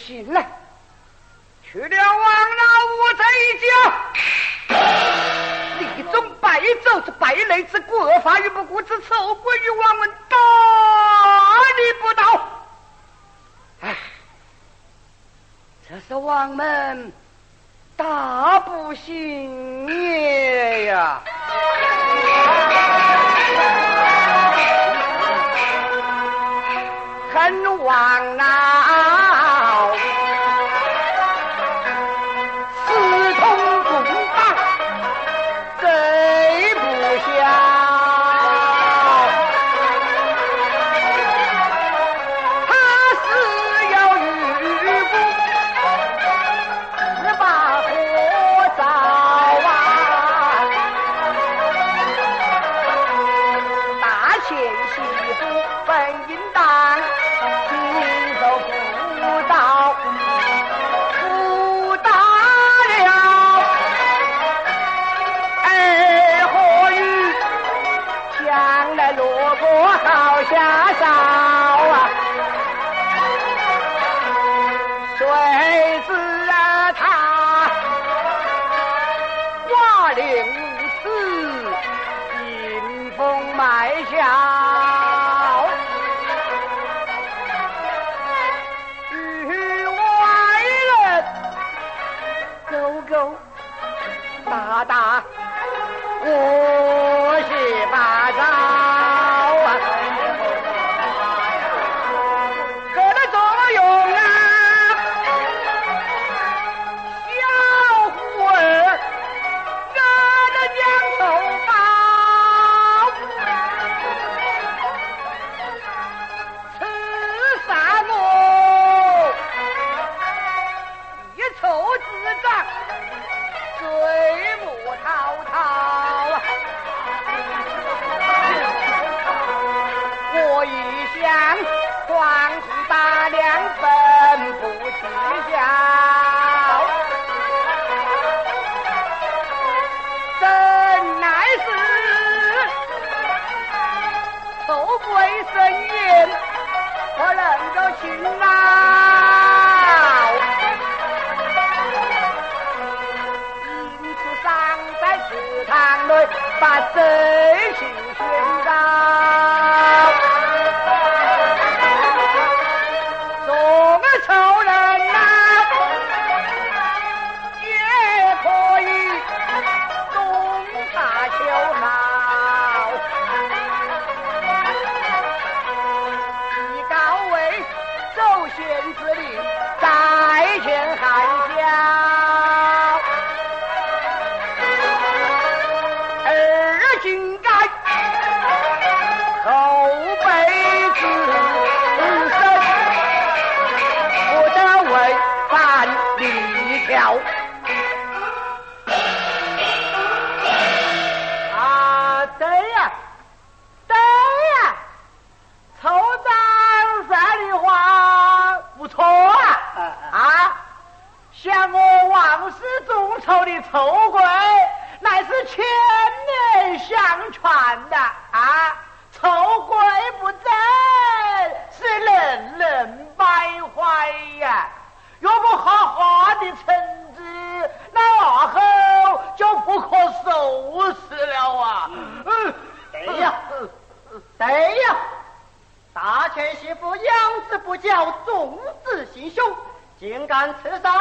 行了，去了王老五这一家，李宗白走这败类之国法与不顾之仇国与王门大逆不道。哎，这是王门大不幸也呀！恨王老。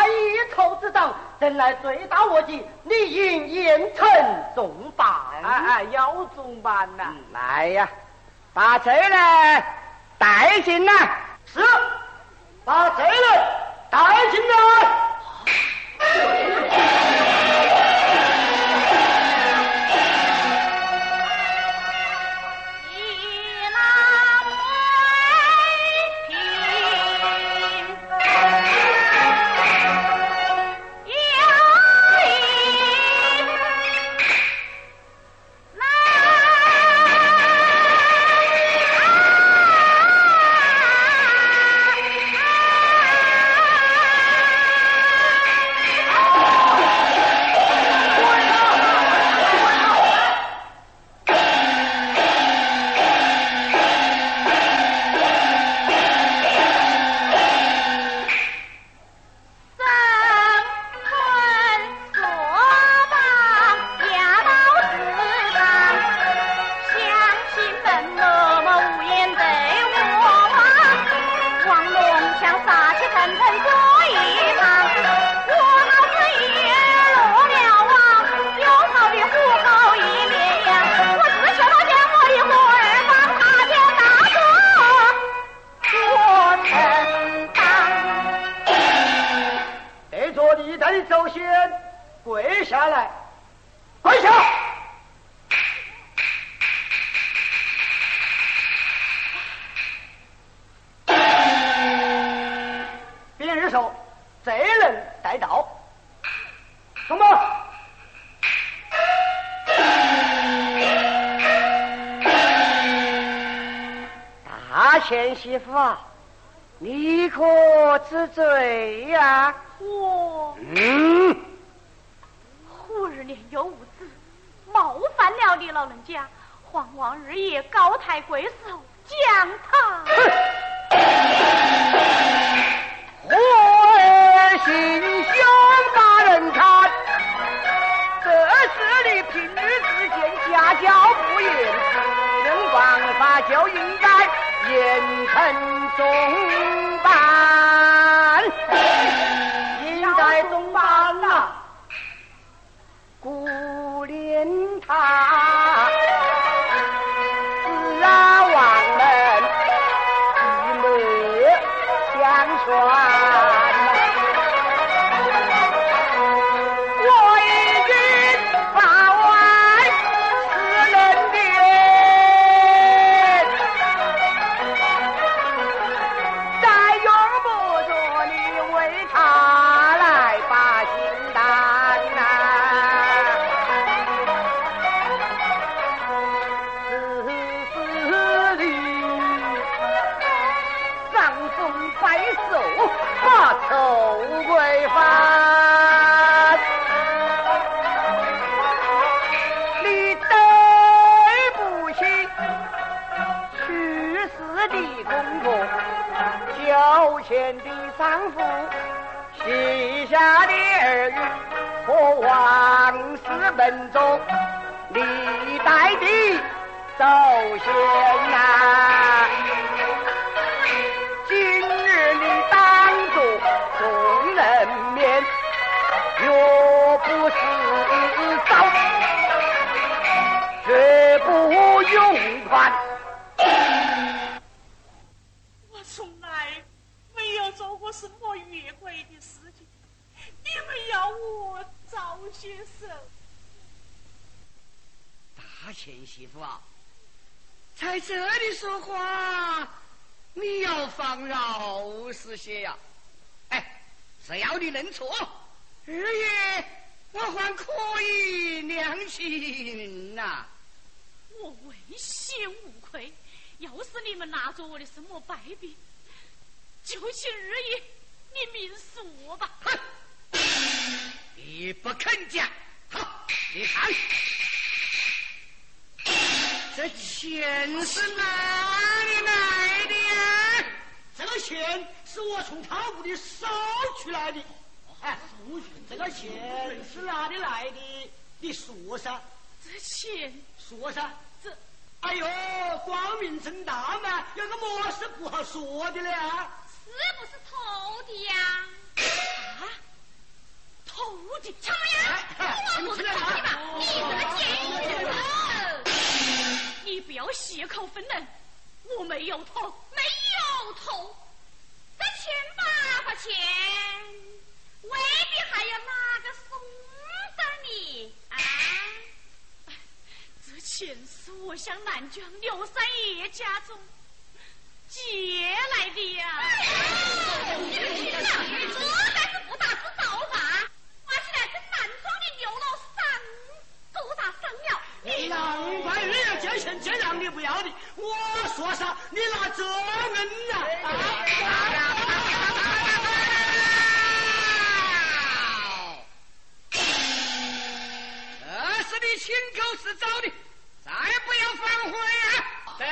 一丘之长，人来最大恶极，你应严惩重办。哎哎，要重办呐！来呀，把贼人带进来。是，把贼人带进来。对着历代的祖先跪下来，跪下！别日说，这人带到，什么？大前媳妇啊，你可知罪呀？我嗯，忽日年幼无子，冒犯了你老人家，还望日夜高抬贵手，将他。心胸大人看，这是你平日之间家教不严，能王法就应该严惩重办，Ah. 你们拿着我的什么败笔，就请日夜你明说吧。哼，你不肯讲，好，你看，这钱是哪里来的呀？这个钱是我从他屋里收出来的。哎，这个钱是哪里来的？你说噻，这钱，说噻。这哎呦，光明正大嘛，有个么事不好说的呢？是不是偷的呀？啊，偷的？什么呀？我不是偷的吧？你这个贱人！你不要血口喷人，我没有偷，没有偷。这千八块钱，未必还有哪个送给你啊？这钱是我向南疆刘三爷家中借来的呀！你们听着，这才是不打之道法，抓起来跟南庄的刘老三勾搭上了。你难怪人家借钱借让你不要的。我说啥，你拿这恩呐、啊是你亲口是找的，再不要反悔啊！对，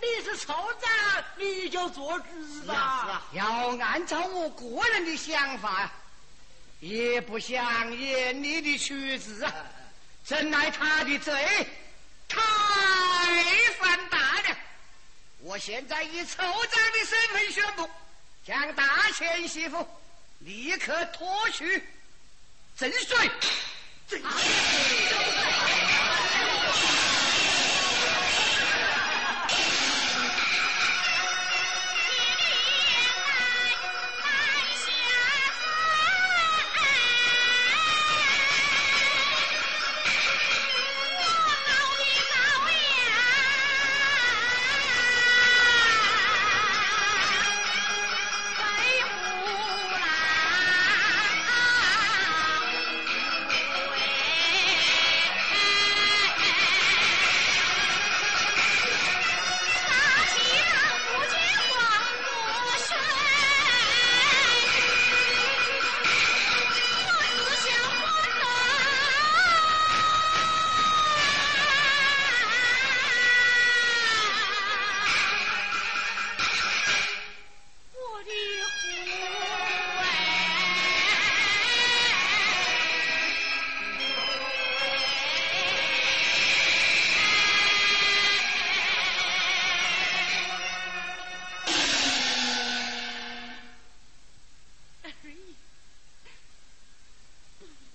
你是首长，你就做主吧。要按照我个人的想法呀，也不想严厉的处置啊，真乃他的罪太犯大了。我现在以酋长的身份宣布，将大钱媳妇立刻拖去正水。震南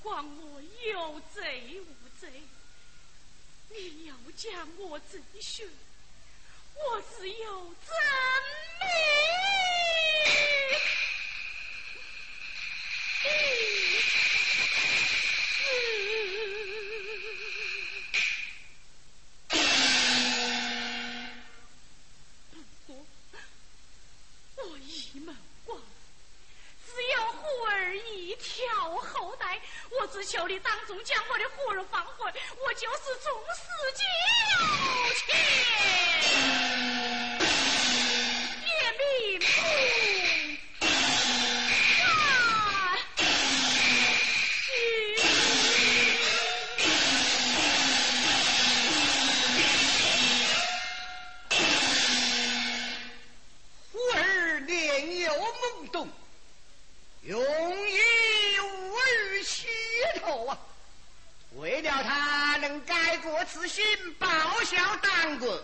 枉我有罪无罪？你要将我怎选？我只有真命？只求你当中将我的妇人放回，我就是众死九泉。为了他能改过自新、报效党国，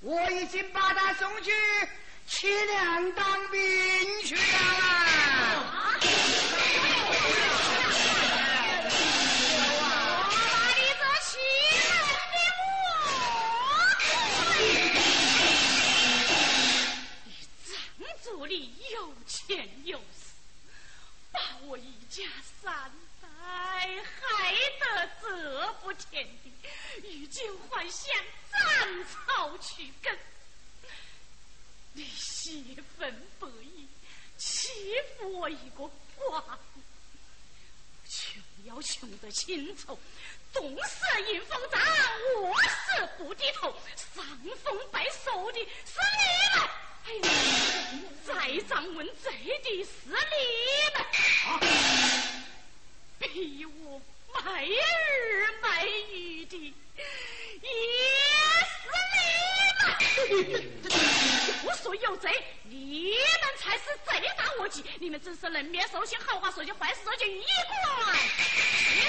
我已经把他送去齐梁当兵去了。你有钱有势，把我一家三。哎，害得这不田地，如今还想斩草除根，你泄愤不义，欺负我一个寡妇，穷要穷得清楚，冻死迎风长，饿死不低头，伤风败俗的是你们，哎呀，再长问罪的是你们。逼我卖儿卖女的，也是你们！我说有贼，你们才是贼大恶极！你们真是人面兽心，好话说尽，坏事说句，一贯媳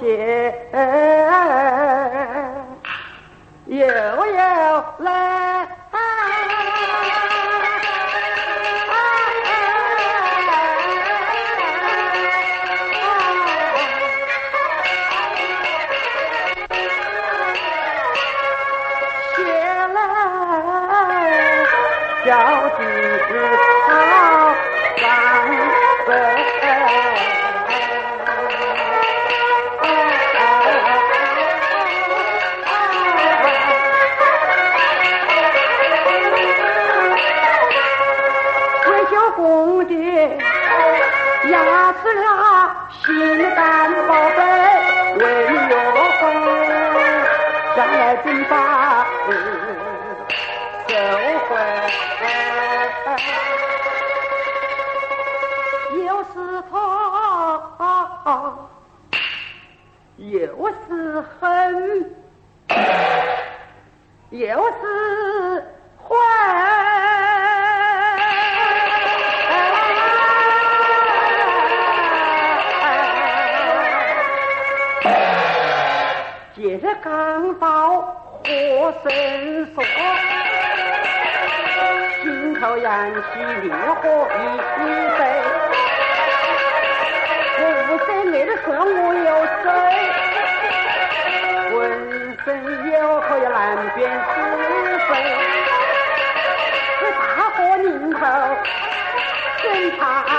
写。是恨又是悔，接着扛刀握绳索，心头燃起烈火一堆。人有可难，辨是非。这大祸临头，真怕。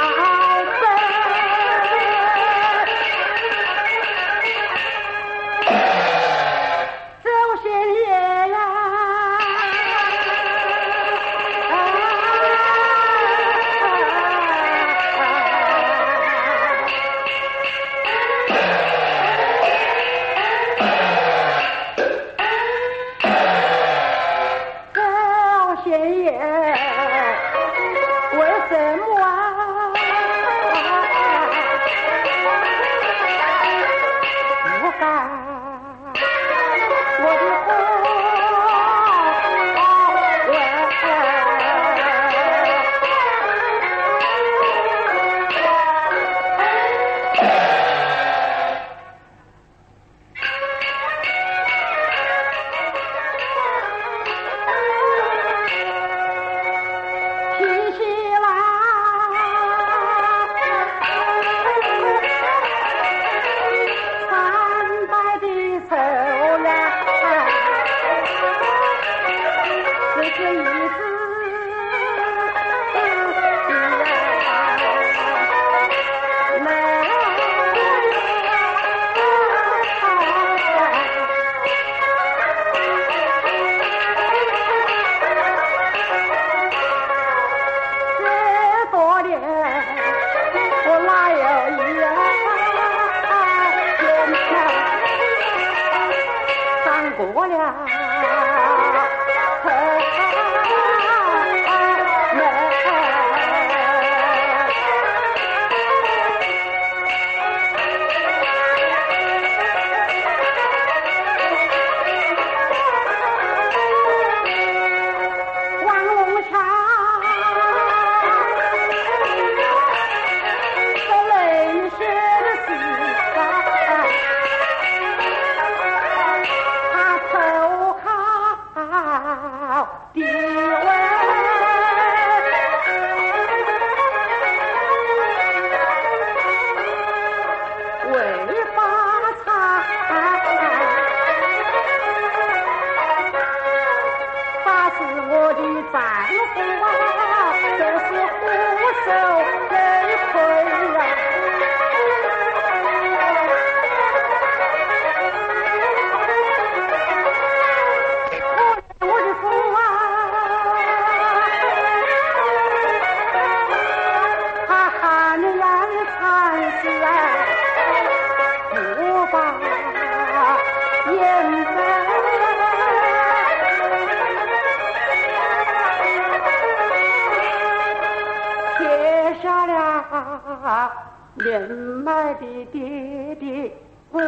了年迈的爹爹，孤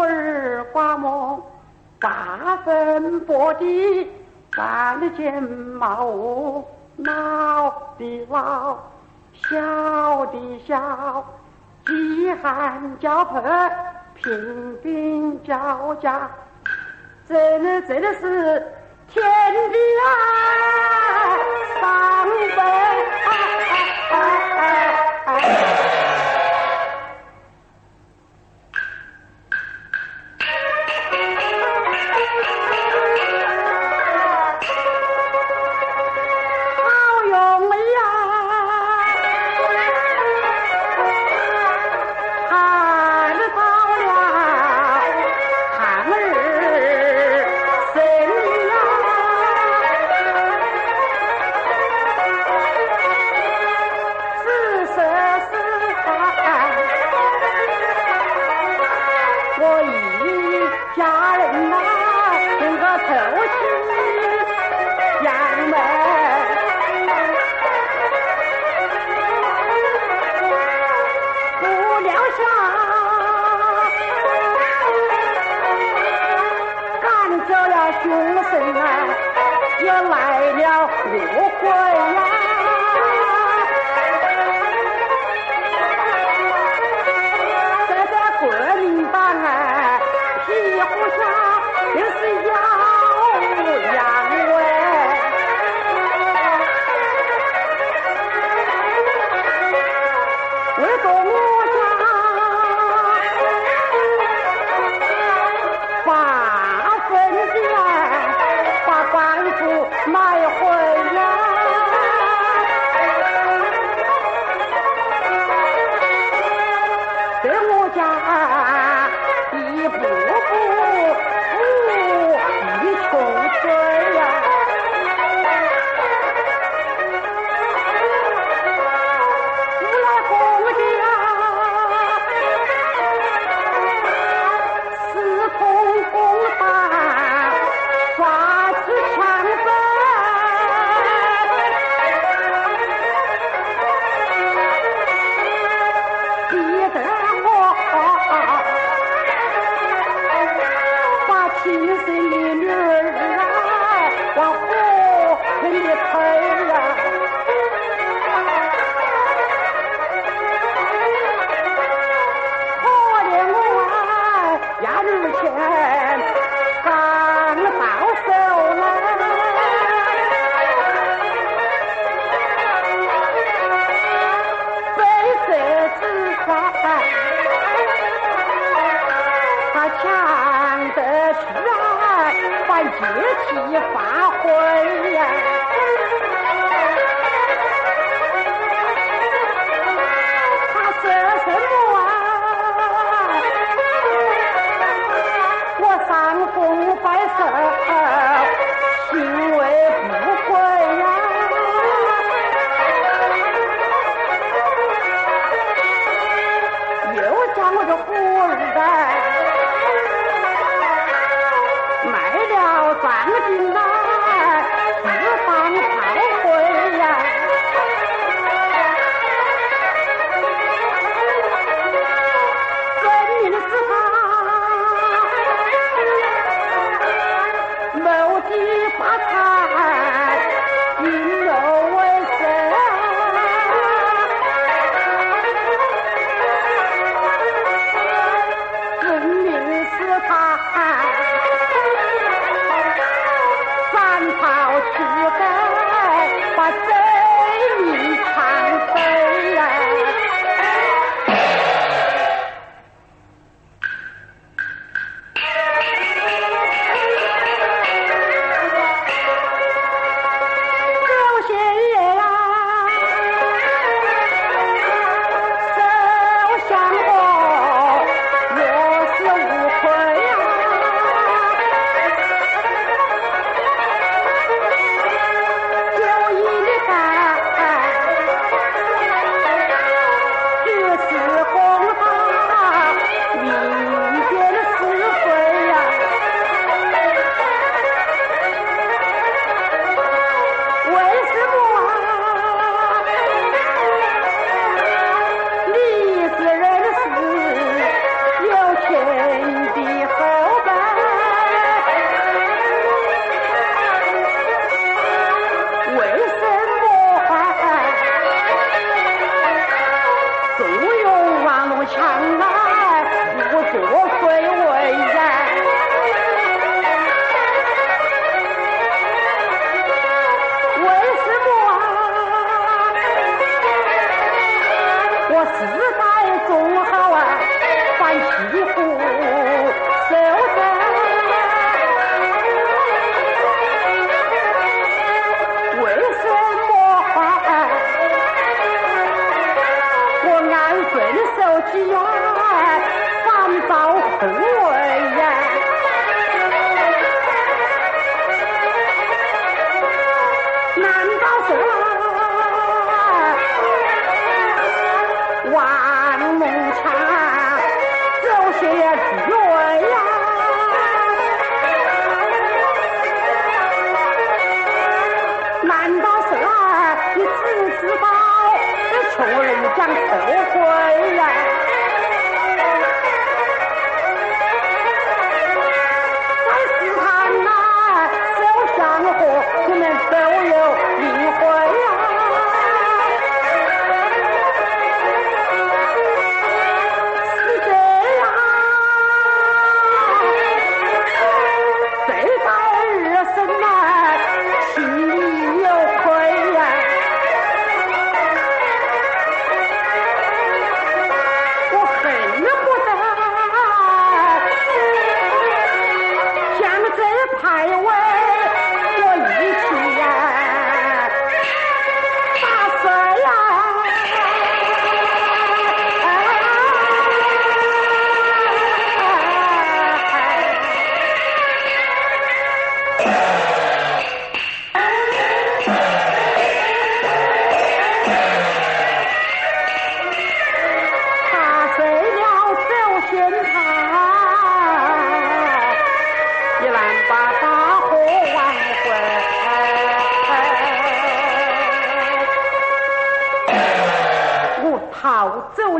儿寡母，大坟簸箕，三的肩毛，老的老，小的小，饥寒交迫，贫病交加，真的真的是天地啊，伤悲。Ah. 下赶走了凶神啊，也来了祸。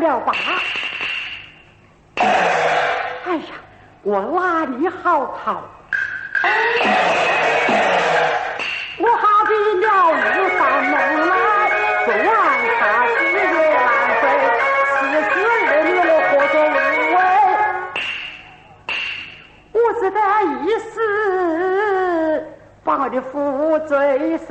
了吧哎呀我拉你好跑。我好比鸟儿上门来不让他去难费四十二年的活着无味我只得一死把我的父追随